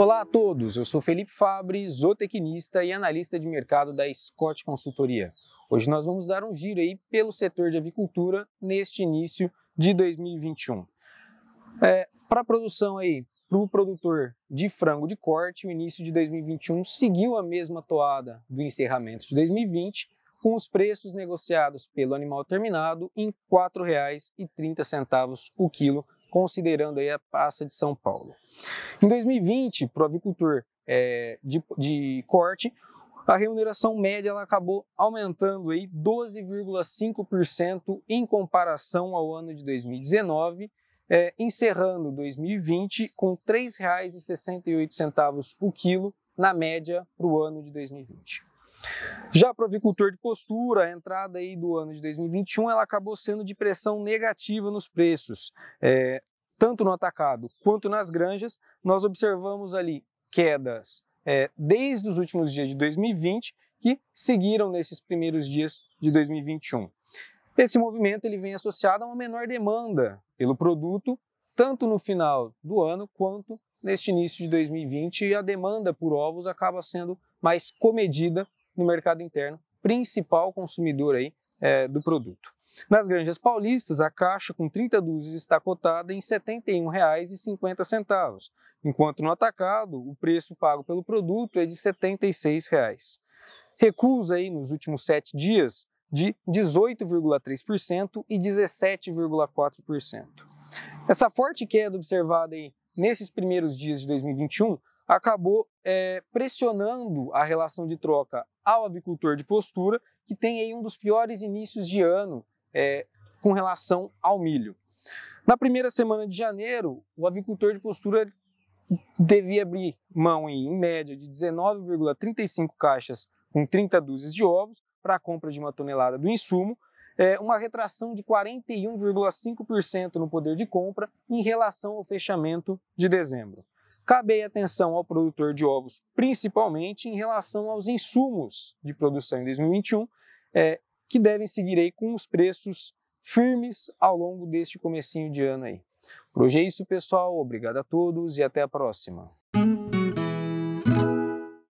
Olá a todos, eu sou Felipe Fabre, zootecnista e analista de mercado da Scott Consultoria. Hoje nós vamos dar um giro aí pelo setor de avicultura neste início de 2021. É, Para a produção aí, para o produtor de frango de corte, o início de 2021 seguiu a mesma toada do encerramento de 2020, com os preços negociados pelo animal terminado em R$ 4,30 o quilo, considerando aí a passa de São Paulo. Em 2020, para o avicultor é, de, de corte, a remuneração média ela acabou aumentando aí 12,5% em comparação ao ano de 2019, é, encerrando 2020 com R$ 3,68 o quilo na média para o ano de 2020. Já para o avicultor de postura, a entrada aí do ano de 2021 ela acabou sendo de pressão negativa nos preços, é, tanto no atacado quanto nas granjas. Nós observamos ali quedas é, desde os últimos dias de 2020 que seguiram nesses primeiros dias de 2021. Esse movimento ele vem associado a uma menor demanda pelo produto, tanto no final do ano quanto neste início de 2020, e a demanda por ovos acaba sendo mais comedida no mercado interno, principal consumidor aí, é, do produto. Nas granjas paulistas, a caixa com 30 dúzias está cotada em R$ 71,50, enquanto no atacado o preço pago pelo produto é de R$ 76,00. Recusa aí nos últimos sete dias de 18,3% e 17,4%. Essa forte queda observada aí nesses primeiros dias de 2021 acabou é, pressionando a relação de troca ao avicultor de postura, que tem aí um dos piores inícios de ano é, com relação ao milho. Na primeira semana de janeiro, o avicultor de postura devia abrir mão em, em média de 19,35 caixas com 30 dúzias de ovos para a compra de uma tonelada do insumo, é, uma retração de 41,5% no poder de compra em relação ao fechamento de dezembro. Cabe atenção ao produtor de ovos, principalmente em relação aos insumos de produção em 2021, é, que devem seguir aí com os preços firmes ao longo deste comecinho de ano aí. Por hoje é isso, pessoal. Obrigado a todos e até a próxima.